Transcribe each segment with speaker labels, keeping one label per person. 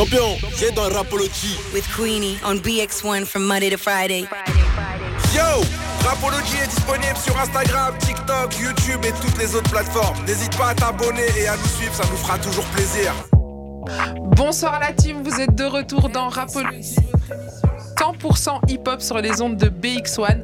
Speaker 1: Champion, j'ai dans Rapology.
Speaker 2: With Queenie on BX1 from Monday to Friday.
Speaker 1: Yo Rapology est disponible sur Instagram, TikTok, YouTube et toutes les autres plateformes. N'hésite pas à t'abonner et à nous suivre, ça nous fera toujours plaisir.
Speaker 3: Bonsoir la team, vous êtes de retour dans Rapology. 100% hip-hop sur les ondes de BX1.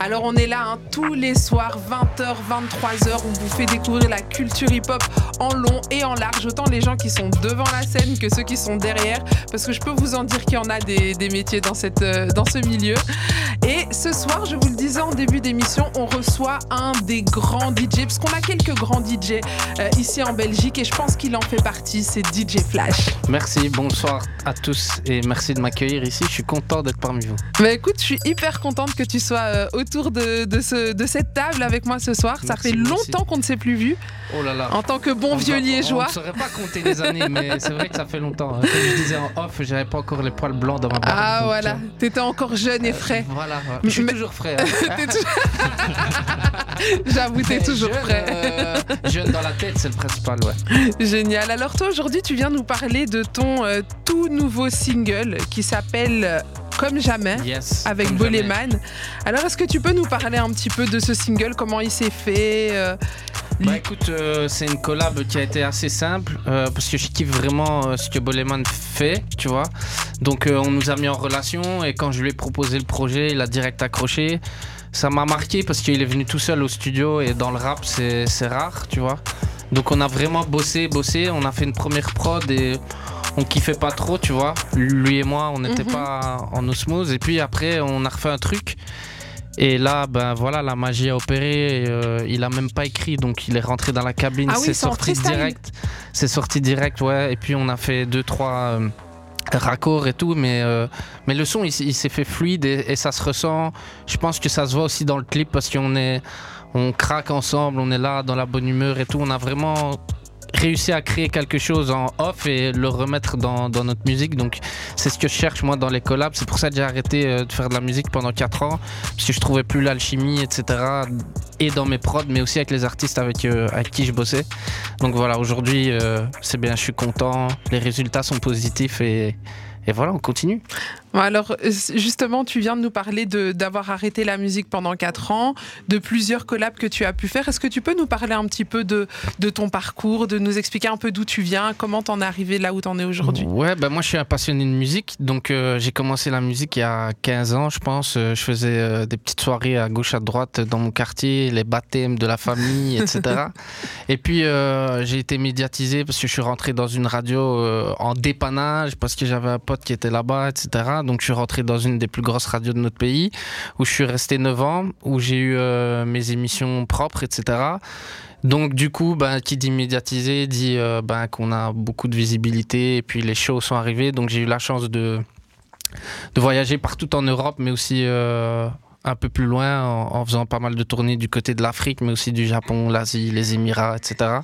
Speaker 3: Alors on est là hein, tous les soirs, 20h, 23h, on vous fait découvrir la culture hip-hop en long et en large, autant les gens qui sont devant la scène que ceux qui sont derrière, parce que je peux vous en dire qu'il y en a des, métiers euh, dans ce milieu. Et ce soir, je vous le disais en début d'émission, on reçoit un des grands DJ, parce qu'on a quelques grands DJ euh, ici en Belgique, et je pense qu'il en fait partie, c'est DJ Flash.
Speaker 4: Merci, bonsoir à tous et merci de m'accueillir ici. Je suis content d'être parmi vous.
Speaker 3: Bah écoute, je suis hyper contente que tu sois euh, autour de, de, ce, de cette table avec moi ce soir. Ça fait longtemps qu'on ne s'est plus vu
Speaker 4: Oh là là.
Speaker 3: en tant que bon
Speaker 4: On
Speaker 3: vieux
Speaker 4: va-
Speaker 3: liégeois.
Speaker 4: On ne saurait pas compter les années, mais c'est vrai que ça fait longtemps. Comme je disais en off, j'avais pas encore les poils blancs dans ma barbe.
Speaker 3: Ah
Speaker 4: donc,
Speaker 3: voilà,
Speaker 4: euh,
Speaker 3: t'étais encore jeune et frais.
Speaker 4: Voilà, ouais. je suis
Speaker 3: Mais-
Speaker 4: toujours frais. hein.
Speaker 3: J'avoue, t'es toujours
Speaker 4: jeune,
Speaker 3: prêt.
Speaker 4: euh, jeune dans la tête, c'est le principal, ouais.
Speaker 3: Génial. Alors toi aujourd'hui, tu viens nous parler de ton euh, tout nouveau single qui s'appelle euh, Comme jamais.
Speaker 4: Yes.
Speaker 3: Avec. Boleman. Alors, est-ce que tu peux nous parler un petit peu de ce single, comment il s'est fait euh,
Speaker 4: Bah écoute, euh, c'est une collab qui a été assez simple euh, parce que je kiffe vraiment ce que Boleman fait, tu vois. Donc on nous a mis en relation et quand je lui ai proposé le projet, il a direct accroché. Ça m'a marqué parce qu'il est venu tout seul au studio et dans le rap c'est c'est rare, tu vois. Donc on a vraiment bossé, bossé, on a fait une première prod et on kiffait pas trop, tu vois. Lui et moi, on n'était
Speaker 3: Mhm.
Speaker 4: pas en osmose et puis après on a refait un truc. Et là, ben voilà, la magie a opéré. et, euh, il a même pas écrit, donc il est rentré dans la cabine.
Speaker 3: Ah oui,
Speaker 4: c'est sorti direct. C'est sorti direct, ouais. Et puis on a fait deux, trois euh, raccords et tout, mais euh, mais le son, il s'est fait fluide et, et ça se ressent. Je pense que ça se voit aussi dans le clip parce qu'on est, on craque ensemble, on est là dans la bonne humeur et tout. On a vraiment réussi à créer quelque chose en off et le remettre dans, dans notre musique. Donc c'est ce que je cherche moi dans les collabs. C'est pour ça que j'ai arrêté euh, de faire de la musique pendant 4 ans parce que je trouvais plus l'alchimie, etc. Et dans mes prods, mais aussi avec les artistes avec, euh, qui je bossais. Donc voilà, aujourd'hui euh, c'est bien, je suis content, les résultats sont positifs et, et voilà, on continue.
Speaker 3: Alors, euh, justement, tu viens de nous parler d'avoir arrêté la musique pendant 4 ans, de plusieurs collabs que tu as pu faire. Est-ce que tu peux nous parler un petit peu de, de ton parcours, de nous expliquer un peu d'où tu viens, comment t'en es arrivé là où t'en es aujourd'hui?
Speaker 4: Ouais, bah moi je suis un passionné de musique, donc euh, j'ai commencé la musique il y a 15 ans, je pense. Euh, je faisais euh, des petites soirées à gauche à droite dans mon quartier, les baptêmes de la famille, etc. Et puis euh, j'ai été médiatisé parce que je suis rentré dans une radio en dépannage parce que j'avais un pote qui était là-bas, etc. Donc je suis rentré dans une des plus grosses radios de notre pays où je suis resté 9 ans, où j'ai eu euh, mes émissions propres, etc. Donc du coup, ben, qui dit médiatisé dit ben, qu'on a beaucoup de visibilité et puis les shows sont arrivés. Donc j'ai eu la chance de, de voyager partout en Europe, mais aussi euh, un peu plus loin en faisant pas mal de tournées du côté de l'Afrique, mais aussi du Japon, l'Asie, les Émirats, etc.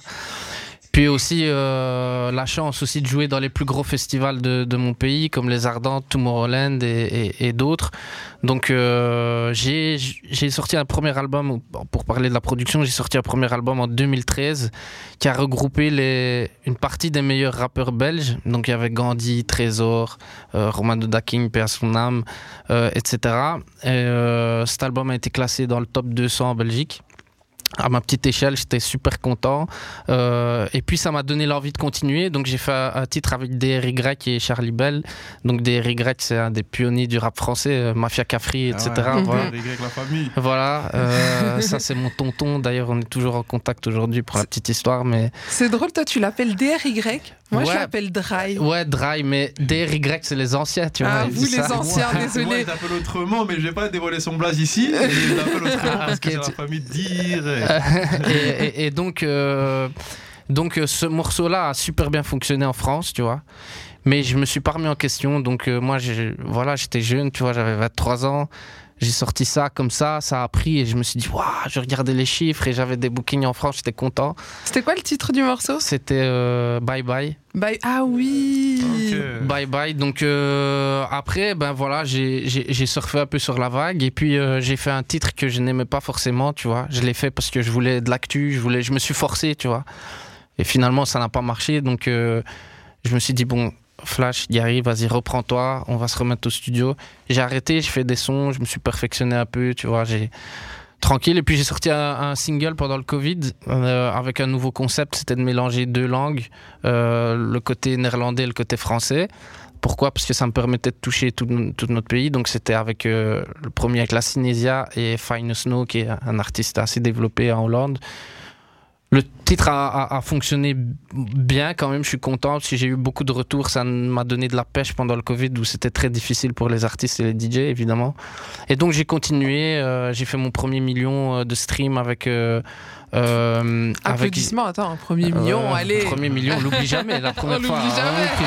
Speaker 4: Puis aussi euh, la chance aussi de jouer dans les plus gros festivals de, de mon pays, comme les Ardentes, Tomorrowland et, et- et d'autres. Donc euh, j'ai sorti un premier album, ou- pour parler de la production, j'ai sorti un premier album en 2013 qui a regroupé les, une partie des meilleurs rappeurs belges. Donc il y avait Gandhi, Trésor, euh, Romano Daking, paix à son âme, euh, etc. Et, euh, cet album a été classé dans le top 200 en Belgique. À ma petite échelle, j'étais super content. Euh, et puis ça m'a donné l'envie de continuer. Donc j'ai fait un, titre avec DRY et Charlie Bell. Donc DRY, c'est un des pionniers du rap français, euh, Mafia Cafri, etc.
Speaker 5: Ah ouais,
Speaker 4: Voilà.
Speaker 5: Y, la famille.
Speaker 4: Voilà, euh, ça c'est mon tonton. D'ailleurs, on est toujours en contact aujourd'hui pour la petite histoire. Mais
Speaker 3: C'est drôle, toi, tu l'appelles DRY. Moi, je l'appelle Dry.
Speaker 4: ouais, Dry, mais DRY, c'est les anciens, tu vois.
Speaker 3: Ah, vous, les
Speaker 4: ça.
Speaker 3: anciens,
Speaker 5: Moi,
Speaker 3: désolé.
Speaker 5: Moi, je l'appelle autrement, mais je vais pas dévoiler son blaze ici. Je l'appelle autrement parce que c'est la famille de dire.
Speaker 4: et, donc, euh, donc euh, ce morceau-là a super bien fonctionné en France, tu vois. Mais je me suis pas remis en question. Donc euh, moi, j'ai- voilà, j'étais jeune, tu vois, j'avais 23 ans. J'ai sorti ça comme ça, ça a pris et je me suis dit, waouh, je regardais les chiffres et j'avais des bookings en France, j'étais content.
Speaker 3: C'était quoi le titre du morceau?
Speaker 4: C'était euh, Bye Bye.
Speaker 3: Bye. Ah oui.
Speaker 4: Bye bye. Donc euh, après, ben voilà, j'ai surfé un peu sur la vague et puis euh, j'ai fait un titre que je n'aimais pas forcément, tu vois. Je l'ai fait parce que je voulais de l'actu, je voulais, je me suis forcé, tu vois. Et finalement, ça n'a pas marché, donc euh, je me suis dit bon, Flash, Gary, vas-y, reprends-toi, on va se remettre au studio. J'ai arrêté, je fais des sons, je me suis perfectionné un peu, tu vois, j'ai tranquille. Et puis j'ai sorti un, single pendant le Covid euh, avec un nouveau concept, c'était de mélanger deux langues, euh, le côté néerlandais et le côté français. Pourquoi? Parce que ça me permettait de toucher tout, notre pays. Donc c'était avec euh, le premier avec la Cinésia et Fine Snow, qui est un artiste assez développé en Hollande. Le titre a, fonctionné bien quand même, je suis content que j'ai eu beaucoup de retours, ça m'a donné de la pêche pendant le Covid où c'était très difficile pour les artistes et les DJ évidemment. Et donc j'ai continué, euh, j'ai fait mon premier million euh, de stream avec... euh, euh, avec
Speaker 3: Applaudissements, attends, un premier million,
Speaker 4: euh,
Speaker 3: allez.
Speaker 4: Premier million, on l'oublie jamais, la première
Speaker 3: l'oublie
Speaker 4: fois. hein, on l'oublie jamais.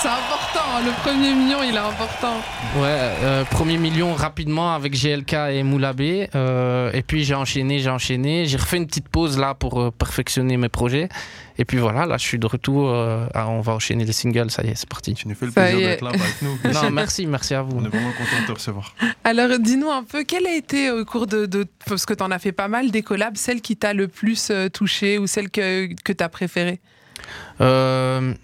Speaker 3: C'est important, hein, le premier million, il est important.
Speaker 4: Ouais, euh, premier million rapidement avec GLK et Moulabé. euh, et puis j'ai enchaîné, j'ai enchaîné. J'ai refait une petite pause là pour euh, perfectionner mes projets. Et puis voilà, là je suis de retour. euh, ah, on va enchaîner les singles, ça y est, c'est parti.
Speaker 5: Tu nous fais le
Speaker 3: Ça
Speaker 5: plaisir d'être là avec nous.
Speaker 4: Non, merci, merci à vous.
Speaker 5: On est vraiment content de te recevoir.
Speaker 3: Alors, dis-nous un peu, quelle a été au cours de. de- parce que tu en as fait pas mal des collabs, celle qui t'a le plus euh, touché ou celle que, que tu as préférée?
Speaker 4: Euh,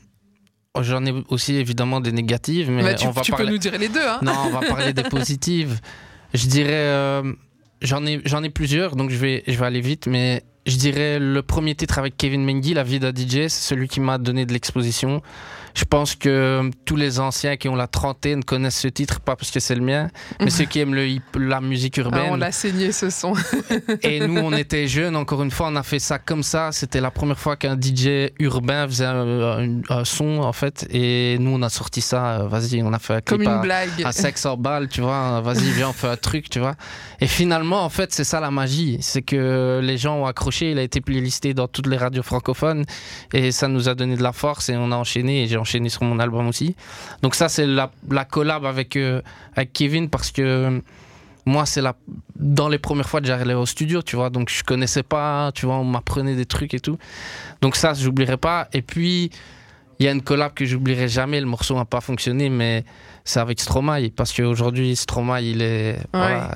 Speaker 4: J'en ai aussi évidemment des négatives, mais
Speaker 3: Bah, tu
Speaker 4: on va
Speaker 3: tu
Speaker 4: parler.
Speaker 3: peux nous dire les deux, hein
Speaker 4: Non, on va parler des positives. Je dirais, euh, j'en ai, j'en ai plusieurs, donc je vais, je vais aller vite, mais je dirais le premier titre avec Kevin Mengi, La vie d'un DJ, c'est celui qui m'a donné de l'exposition. Je pense que tous les anciens qui ont la trentaine connaissent ce titre, pas parce que c'est le mien, mais ceux qui aiment le hip- la musique
Speaker 3: Ah, On
Speaker 4: urbaine.
Speaker 3: l'a saigné ce son.
Speaker 4: Et nous, on était jeunes, encore une fois, on a fait ça comme ça. C'était la première fois qu'un DJ urbain faisait un, un- un son, en fait. Et nous, on a sorti ça, euh, vas-y, on a fait un
Speaker 3: Comme
Speaker 4: clip
Speaker 3: une
Speaker 4: à,
Speaker 3: blague.
Speaker 4: à 500 balles, tu vois. Vas-y, viens, on fait un truc, tu vois. Et finalement, en fait, c'est ça la magie. C'est que les gens ont accroché. Il a été playlisté dans toutes les radios francophones. Et ça nous a donné de la force. Et on a enchaîné. Et j'ai enchaîné sur mon album aussi. Donc, ça, c'est la, la collab avec, euh, avec Kevin parce que. Moi, c'est la... dans les premières fois que j'allais au studio, tu vois. Donc, je connaissais pas, tu vois, on m'apprenait des trucs et tout. Donc, ça, j'oublierai pas. Et puis, il y a une collab que j'oublierai jamais. Le morceau n'a pas fonctionné, mais c'est avec Stromae. Parce qu'aujourd'hui, Stromae, il est, voilà,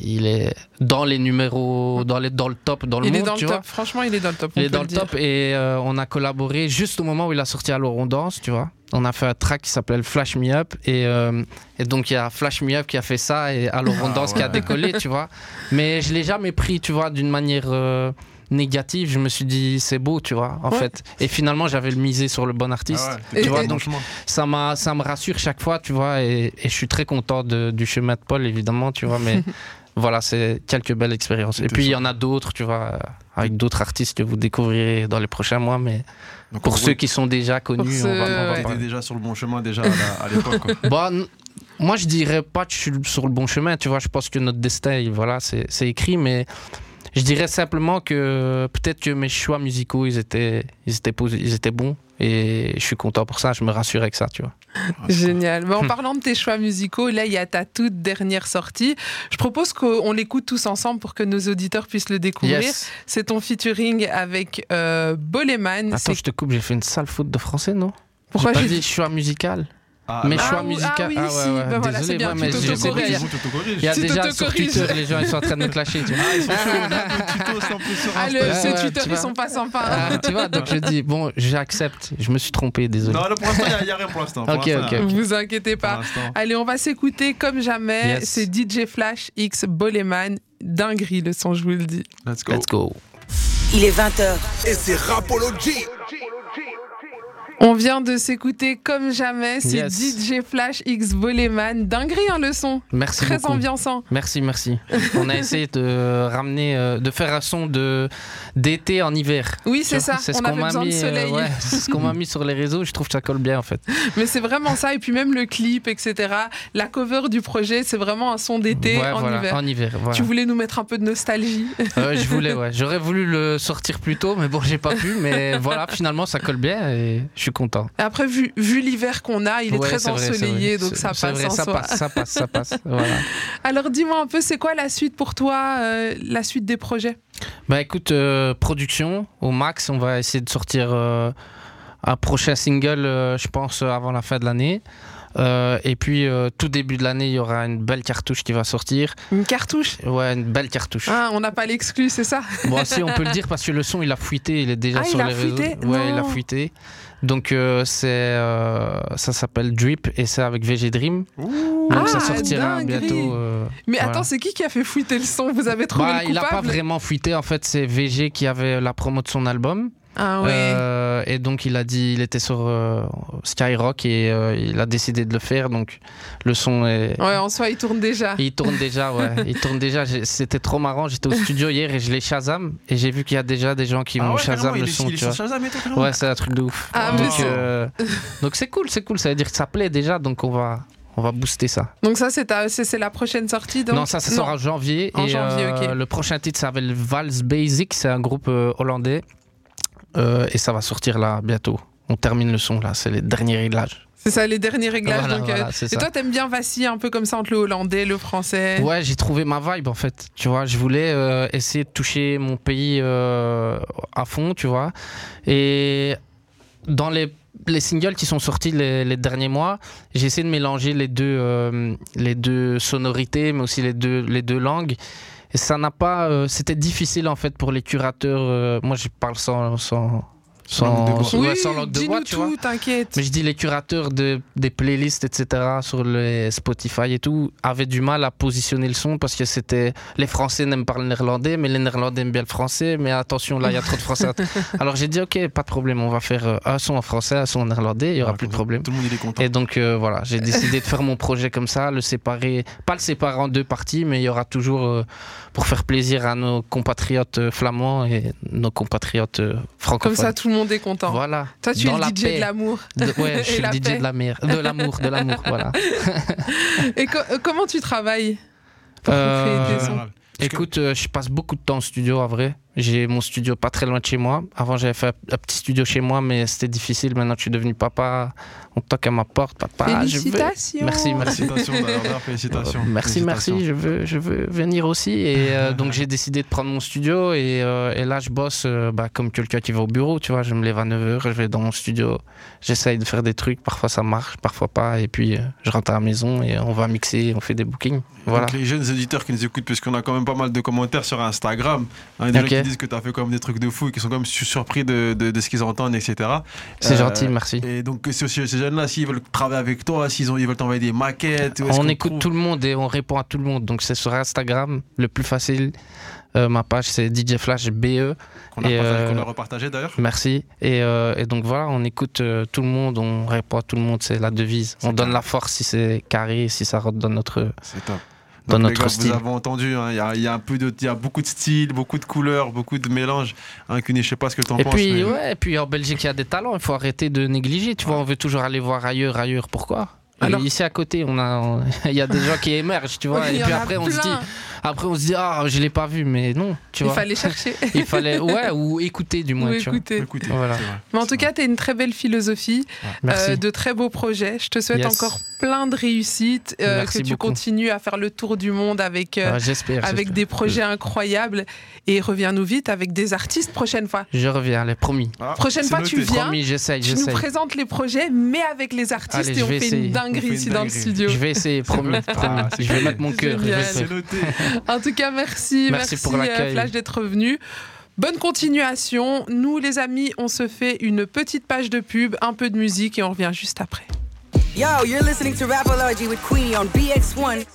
Speaker 4: il est dans les numéros, dans, les, dans le top, dans le
Speaker 3: il
Speaker 4: monde,
Speaker 3: est dans
Speaker 4: tu
Speaker 3: le
Speaker 4: vois.
Speaker 3: top. Franchement, il est dans le top.
Speaker 4: Il est dans le
Speaker 3: dire.
Speaker 4: top et euh, on a collaboré juste au moment où il a sorti Alors on danse, tu vois. On a fait un track qui s'appelle Flash Me Up et, euh, et donc il y a Flash Me Up qui a fait ça et Alors on
Speaker 5: Ah
Speaker 4: danse qui a décollé, tu vois. Mais je l'ai jamais pris, tu vois, d'une manière euh, négative. Je me suis dit c'est beau, tu vois, en
Speaker 3: Ouais.
Speaker 4: fait. Et finalement j'avais le misé sur le bon artiste.
Speaker 5: Ah
Speaker 3: Et-
Speaker 5: tu vois,
Speaker 3: et-
Speaker 5: donc
Speaker 4: Ça m'a, ça me rassure chaque fois, tu vois, et, et je suis très content de- du chemin de Paul, évidemment, tu vois, mais voilà, c'est quelques belles expériences. Et puis il y en a d'autres, tu vois, avec d'autres artistes que vous découvrirez dans les prochains mois, mais
Speaker 5: Donc,
Speaker 4: pour ceux qui sont déjà connus, on va, on va
Speaker 5: déjà sur le bon chemin déjà à l'époque.
Speaker 4: Bon, n- moi, je dirais pas que je suis sur le bon chemin, tu vois, je pense que notre destin, il- voilà, c'est écrit, mais je dirais simplement que peut-être que mes choix musicaux, ils étaient, ils étaient, ils étaient bons, et je suis content pour ça, je me rassure avec ça, tu vois.
Speaker 3: Génial. Bon, en parlant de tes choix musicaux, là, il y a ta toute dernière sortie. Je propose qu'on l'écoute tous ensemble pour que nos auditeurs puissent le découvrir.
Speaker 4: Yes.
Speaker 3: C'est ton featuring avec euh, Boleman.
Speaker 4: Attends, je te coupe, j'ai fait une sale faute de français, non?
Speaker 3: Pourquoi
Speaker 4: J'ai pas dit choix musical
Speaker 5: Ah,
Speaker 4: Mes
Speaker 5: bah,
Speaker 4: choix
Speaker 3: Ah
Speaker 4: musicaux.
Speaker 3: ah oui, si, bah voilà, c'est bien,
Speaker 4: ouais, mais
Speaker 3: tu
Speaker 4: je sais. Il y a déjà sur. Twitter, les gens ils sont en train de me clasher. Tu vois.
Speaker 5: Ah, ils sont chauds,
Speaker 3: Ah, le,
Speaker 5: Insta.
Speaker 4: Ouais,
Speaker 3: ces
Speaker 4: ouais,
Speaker 3: Twitter, ils sont pas sympas.
Speaker 4: Ah, tu vois, donc je dis, bon, j'accepte, je me suis trompé, désolé.
Speaker 5: Non, là, pour l'instant, il n'y a, rien pour l'instant.
Speaker 4: Ok, ok,
Speaker 5: il y a rien.
Speaker 4: ok.
Speaker 3: Vous inquiétez pas. Allez, on va s'écouter comme jamais.
Speaker 4: Yes.
Speaker 3: C'est DJ Flash X Boleman. Dinguerie le son, je vous le dis.
Speaker 5: Let's go.
Speaker 4: Let's go.
Speaker 2: Il est 20h.
Speaker 1: Et c'est Rapology.
Speaker 3: On vient de s'écouter comme jamais. C'est
Speaker 4: Yes.
Speaker 3: DJ Flash X Boleman. Dinguerie hein, le son.
Speaker 4: Merci
Speaker 3: Très
Speaker 4: beaucoup.
Speaker 3: ambiançant.
Speaker 4: Merci, merci. On a essayé de ramener, euh, de faire un son de d'été en hiver.
Speaker 3: Oui, c'est ça.
Speaker 4: C'est ce
Speaker 3: On
Speaker 4: qu'on
Speaker 3: avait
Speaker 4: m'a
Speaker 3: besoin de
Speaker 4: mis, euh, ouais, c'est ce qu'on m'a mis sur les réseaux. Je trouve que ça colle bien en fait.
Speaker 3: Mais c'est vraiment ça. Et puis même le clip, etc. La cover du projet, c'est vraiment un son d'été
Speaker 4: Ouais,
Speaker 3: en
Speaker 4: voilà,
Speaker 3: hiver.
Speaker 4: En hiver, voilà.
Speaker 3: Tu voulais nous mettre un peu de nostalgie.
Speaker 4: Euh, je voulais, ouais. J'aurais voulu le sortir plus tôt, mais bon, j'ai pas pu. Mais voilà, finalement, ça colle bien et je suis content.
Speaker 3: Après, vu, vu l'hiver qu'on a, il est très ensoleillé,
Speaker 4: vrai.
Speaker 3: donc ça passe
Speaker 4: vrai,
Speaker 3: en
Speaker 4: ça
Speaker 3: soi.
Speaker 4: passe, ça passe, ça passe. Voilà.
Speaker 3: Alors dis-moi un peu, c'est quoi la suite pour toi, euh, la suite des projets?
Speaker 4: Bah écoute, euh, production au max, on va essayer de sortir euh, un prochain single, je pense, avant la fin de l'année. Euh, et puis, euh, tout début de l'année, il y aura une belle cartouche qui va sortir.
Speaker 3: Une cartouche?
Speaker 4: Ouais, une belle cartouche.
Speaker 3: Ah, On n'a pas l'exclu, c'est ça?
Speaker 4: Bon, si on peut le dire parce que le son, il a fuité, il est déjà
Speaker 3: Ah,
Speaker 4: sur
Speaker 3: il a
Speaker 4: les
Speaker 3: fuité?
Speaker 4: Réseaux. Ouais, il a
Speaker 3: Non.
Speaker 4: fuité. Donc euh, c'est euh, ça s'appelle Drip et c'est avec VG Dream.
Speaker 5: Ouh.
Speaker 4: Donc ça
Speaker 3: Ah,
Speaker 4: sortira
Speaker 3: dinguerie.
Speaker 4: bientôt. euh,
Speaker 3: Mais
Speaker 4: voilà.
Speaker 3: attends, c'est qui qui a fait fuiter le son? Vous avez trouvé
Speaker 4: Bah,
Speaker 3: le
Speaker 4: il a pas
Speaker 3: coupable?
Speaker 4: vraiment fuité en fait, c'est VG qui avait la promo de son album.
Speaker 3: Ah ouais.
Speaker 4: Euh, et donc il a dit, il était sur euh, Skyrock et euh, il a décidé de le faire. Donc le son est,
Speaker 3: Ouais, en soi, il tourne déjà.
Speaker 4: il tourne déjà, ouais. Il tourne déjà. C'était trop marrant. J'étais au studio hier et je l'ai Shazam et j'ai vu qu'il y a déjà des gens qui
Speaker 5: Ah ouais,
Speaker 4: Shazam le
Speaker 5: est-
Speaker 4: son,
Speaker 5: il est
Speaker 4: tu
Speaker 5: sur
Speaker 4: vois.
Speaker 5: Shazam et.
Speaker 4: Ouais, c'est un truc de ouf.
Speaker 3: Ah,
Speaker 4: donc
Speaker 5: c'est-
Speaker 4: euh, donc c'est cool, c'est cool. Ça veut dire que ça plaît déjà. Donc on va on va booster ça.
Speaker 3: Donc ça, c'est la prochaine sortie donc?
Speaker 4: Non, ça, ça sort en janvier.
Speaker 3: En
Speaker 4: et
Speaker 3: janvier,
Speaker 4: euh,
Speaker 3: ok.
Speaker 4: le prochain titre s'appelle Vals Basic. C'est un groupe euh, hollandais Euh, et ça va sortir là bientôt. On termine le son là. C'est les derniers réglages.
Speaker 3: C'est ça, les derniers réglages.
Speaker 4: Voilà,
Speaker 3: donc, euh,
Speaker 4: voilà,
Speaker 3: et
Speaker 4: ça.
Speaker 3: toi, t'aimes bien vaciller un peu comme ça entre le hollandais, le français?
Speaker 4: Ouais, j'ai trouvé ma vibe en fait. Tu vois, je voulais euh, essayer de toucher mon pays euh, à fond, tu vois. Et dans les, les singles qui sont sortis les, les derniers mois, j'ai essayé de mélanger les deux, euh, les deux sonorités, mais aussi les deux, les deux langues. Et ça n'a pas. euh, C'était difficile en fait pour les curateurs. euh, moi, je parle sans. sans
Speaker 5: Sans langue de bois.
Speaker 3: Oui,
Speaker 4: sans langue de bois, tu vois.
Speaker 3: tout, t'inquiète.
Speaker 4: Mais je dis les curateurs de, des playlists, etc., sur les Spotify et tout, avaient du mal à positionner le son parce que c'était. Les Français n'aiment pas le néerlandais, mais les néerlandais aiment bien le français. Mais attention, là, il y a trop de français. Alors j'ai dit, ok, pas de problème, on va faire euh, un son en français, un son en néerlandais, il y aura
Speaker 5: Ouais,
Speaker 4: plus de problème.
Speaker 5: Tout le monde il est content.
Speaker 4: Et donc euh, voilà, j'ai décidé de faire mon projet comme ça, le séparer, pas le séparer en deux parties, mais il y aura toujours, euh, pour faire plaisir à nos compatriotes flamands et nos compatriotes euh,
Speaker 3: Comme
Speaker 4: francophones.
Speaker 3: ça, tout le monde est content.
Speaker 4: Voilà.
Speaker 3: Toi, tu es le DJ
Speaker 4: paix.
Speaker 3: de l'amour.
Speaker 4: De- ouais, je suis le DJ
Speaker 3: paix.
Speaker 4: de la mer, de l'amour, de l'amour, voilà.
Speaker 3: Et co- euh, comment tu travailles pour
Speaker 4: Euh,
Speaker 3: créer tes sons?
Speaker 4: Écoute, euh, je passe beaucoup de temps en studio, en vrai. J'ai mon studio pas très loin de chez moi. Avant, j'avais fait un, petit studio chez moi, mais c'était difficile. Maintenant, je suis devenu papa. On toque à ma porte, papa. Je veux.
Speaker 3: Félicitations.
Speaker 4: Merci, merci.
Speaker 5: Félicitations félicitations.
Speaker 4: Merci,
Speaker 5: Félicitations.
Speaker 4: merci. Je veux, je veux venir aussi. Et euh, donc, j'ai décidé de prendre mon studio. Et, euh, et là, je bosse euh, bah, comme quelqu'un qui va au bureau. Tu vois, je me lève à 9h, je vais dans mon studio. J'essaye de faire des trucs. Parfois, ça marche, parfois pas. Et puis, euh, je rentre à la maison et on va mixer, on fait des bookings. Voilà.
Speaker 5: Donc les jeunes éditeurs qui nous écoutent, puisqu'on a quand même pas mal de commentaires sur Instagram, hein, qui disent que tu as fait même des trucs de fou et qui sont su- surpris de, de- de ce qu'ils entendent, etc.
Speaker 4: C'est
Speaker 5: Euh,
Speaker 4: gentil, merci.
Speaker 5: Et donc ces, ces jeunes-là, s'ils veulent travailler avec toi, s'ils ils veulent t'envoyer des maquettes,
Speaker 4: On écoute tout le monde et on répond à tout le monde. Donc c'est sur Instagram, le plus facile. Euh, ma page c'est DJ Flash BE.
Speaker 5: qu'on a,
Speaker 4: euh,
Speaker 5: qu'on a repartagé d'ailleurs.
Speaker 4: Merci. Et, euh, et donc voilà, on écoute tout le monde, on répond à tout le monde, c'est la devise. On donne la force si c'est carré, si ça rentre dans notre.
Speaker 5: C'est top.
Speaker 4: Dans
Speaker 5: Donc,
Speaker 4: notre
Speaker 5: gars,
Speaker 4: style.
Speaker 5: Vous avez entendu, hein, il y, a, il y a un peu de, il y a beaucoup de styles, beaucoup de couleurs, beaucoup de mélanges. Hein, Cuny, je sais pas ce que tu en
Speaker 4: Et
Speaker 5: penses.
Speaker 4: puis,
Speaker 5: mais-
Speaker 4: ouais, et puis en Belgique, il y a des talents, il faut arrêter de négliger. Tu vois, on veut toujours aller voir ailleurs, ailleurs. Pourquoi? Et
Speaker 3: Alors-
Speaker 4: ici à côté, on a, on- il y a des gens qui émergent, tu vois. Et puis après, on se dit. Après, on se dit, ah, je l'ai pas vu, mais non, tu
Speaker 3: Il
Speaker 4: vois.
Speaker 3: fallait chercher.
Speaker 4: Il fallait, ouais, ou écouter du moins.
Speaker 3: Ou
Speaker 4: tu vois.
Speaker 3: écouter.
Speaker 4: Voilà.
Speaker 5: vrai.
Speaker 3: Mais en tout cas, tu as une très belle philosophie, euh, de très beaux projets. Je te souhaite
Speaker 4: Yes.
Speaker 3: encore plein de réussites, euh, que tu
Speaker 4: beaucoup.
Speaker 3: continues à faire le tour du monde avec, euh,
Speaker 4: Ouais, j'espère.
Speaker 3: avec des projets incroyables. Et reviens-nous vite avec des artistes prochaine fois.
Speaker 4: Je reviens, les promis.
Speaker 5: Ah,
Speaker 3: Prochaine fois,
Speaker 5: noté.
Speaker 3: tu viens.
Speaker 4: Promis, j'essaye,
Speaker 3: Tu nous présentes les projets, mais avec les artistes
Speaker 4: Allez,
Speaker 3: et on fait une dinguerie ici dans le studio.
Speaker 4: Je vais essayer, promis.
Speaker 5: c'est
Speaker 4: je vais mettre mon cœur.
Speaker 5: C'est noté.
Speaker 3: En tout cas, merci,
Speaker 4: Merci pour
Speaker 3: euh,
Speaker 4: l'accueil.
Speaker 3: Flash d'être revenu. Bonne continuation. Nous, les amis, on se fait une petite page de pub, un peu de musique et on revient juste après.
Speaker 2: Yo, you're listening to Rapology with Queenie on BX1.